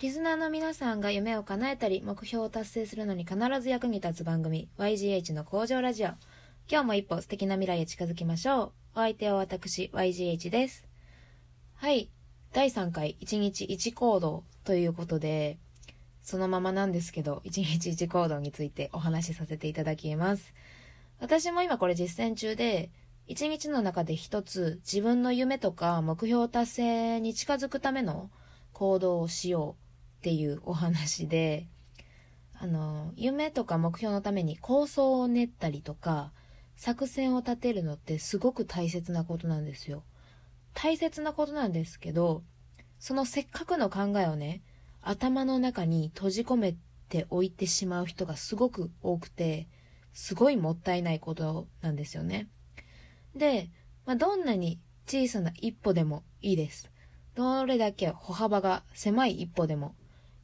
リスナーの皆さんが夢を叶えたり目標を達成するのに必ず役に立つ番組 YGH の工場ラジオ。今日も一歩素敵な未来へ近づきましょう。お相手は私 YGH です。はい。第3回1日1行動ということでそのままなんですけど1日1行動についてお話しさせていただきます。私も今これ実践中で一日の中で一つ自分の夢とか目標達成に近づくための行動をしよう。っていうお話で、あの、夢とか目標のために構想を練ったりとか、作戦を立てるのってすごく大切なことなんですよ。大切なことなんですけど、そのせっかくの考えをね、頭の中に閉じ込めておいてしまう人がすごく多くて、すごいもったいないことなんですよね。で、まあ、どんなに小さな一歩でもいいです。どれだけ歩幅が狭い一歩でも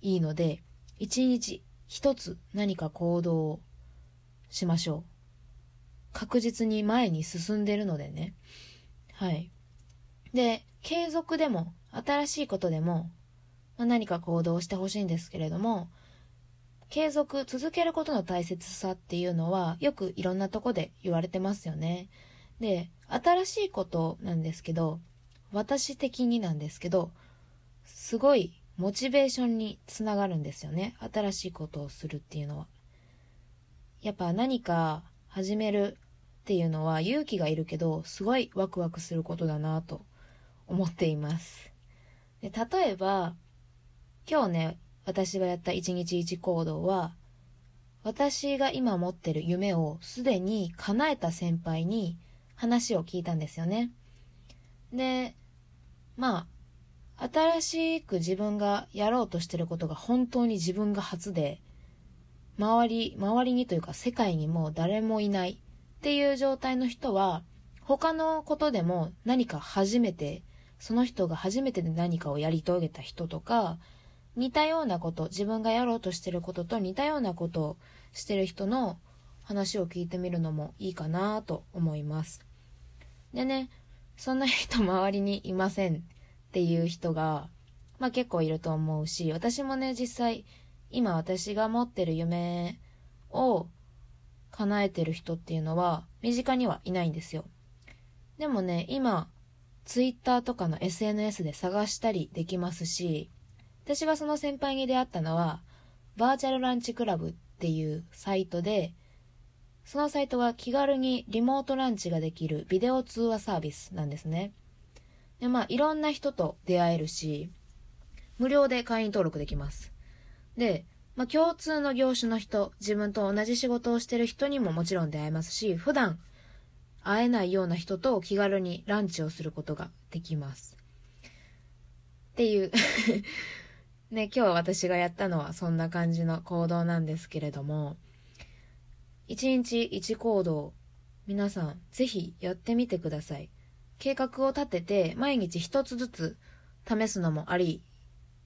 いいので、一日一つ何か行動をしましょう。確実に前に進んでるのでね。はい。で、継続でも、新しいことでも、まあ、何か行動してほしいんですけれども、継続、続けることの大切さっていうのは、よくいろんなとこで言われてますよね。で、新しいことなんですけど、私的になんですけど、すごいモチベーションにつながるんですよね。新しいことをするっていうのは。やっぱ何か始めるっていうのは勇気がいるけど、すごいワクワクすることだなと思っています。で例えば、今日ね、私がやった一日一行動は、私が今持ってる夢をすでに叶えた先輩に話を聞いたんですよね。で、まあ、新しく自分がやろうとしてることが本当に自分が初で、周り、周りにというか世界にもう誰もいないっていう状態の人は、他のことでも何か初めて、その人が初めてで何かをやり遂げた人とか、似たようなこと、自分がやろうとしてることと似たようなことをしてる人の話を聞いてみるのもいいかなと思います。でね、そんな人周りにいません。っていう人が、まあ結構いると思うし、私もね、実際、今私が持ってる夢を叶えてる人っていうのは、身近にはいないんですよ。でもね、今、ツイッターとかの SNS で探したりできますし、私がその先輩に出会ったのは、バーチャルランチクラブっていうサイトで、そのサイトは気軽にリモートランチができるビデオ通話サービスなんですね。で、まあ、いろんな人と出会えるし、無料で会員登録できます。で、まあ、共通の業種の人、自分と同じ仕事をしてる人にももちろん出会えますし、普段会えないような人と気軽にランチをすることができます。っていう ね、今日私がやったのはそんな感じの行動なんですけれども、一日一行動、皆さんぜひやってみてください。計画を立てて毎日一つずつ試すのもあり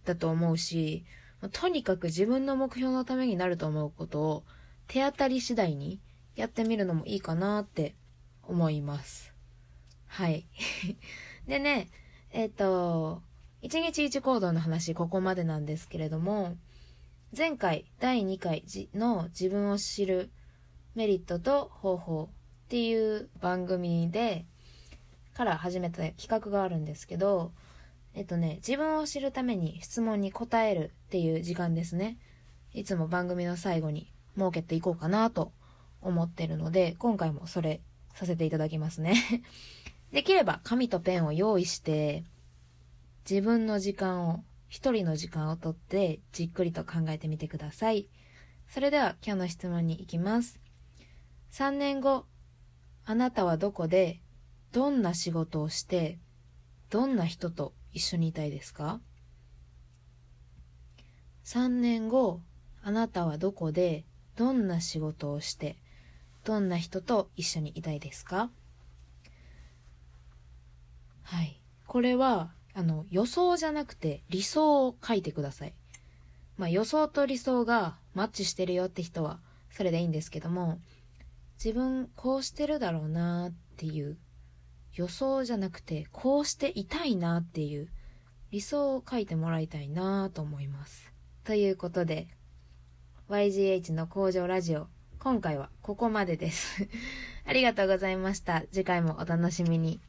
だと思うし、とにかく自分の目標のためになると思うことを手当たり次第にやってみるのもいいかなって思います。はい。でね、えっ、ー、と、一日一行動の話ここまでなんですけれども、前回第2回の自分を知るメリットと方法っていう番組でから始めた企画があるんですけど、えっとね、自分を知るために質問に答えるっていう時間ですね。いつも番組の最後に設けていこうかなと思ってるので、今回もそれさせていただきますね。できれば紙とペンを用意して、自分の時間を、一人の時間をとってじっくりと考えてみてください。それでは今日の質問に行きます。3年後、あなたはどこでどんな仕事をして、どんな人と一緒にいたいですか ?3 年後、あなたはどこで、どんな仕事をして、どんな人と一緒にいたいですか？はい。これは、あの、予想じゃなくて理想を書いてください。まあ予想と理想がマッチしてるよって人は、それでいいんですけども、自分こうしてるだろうなっていう予想じゃなくて、こうしていたいなっていう理想を書いてもらいたいなと思います。ということで YGH の工場ラジオ今回はここまでです。ありがとうございました。次回もお楽しみに。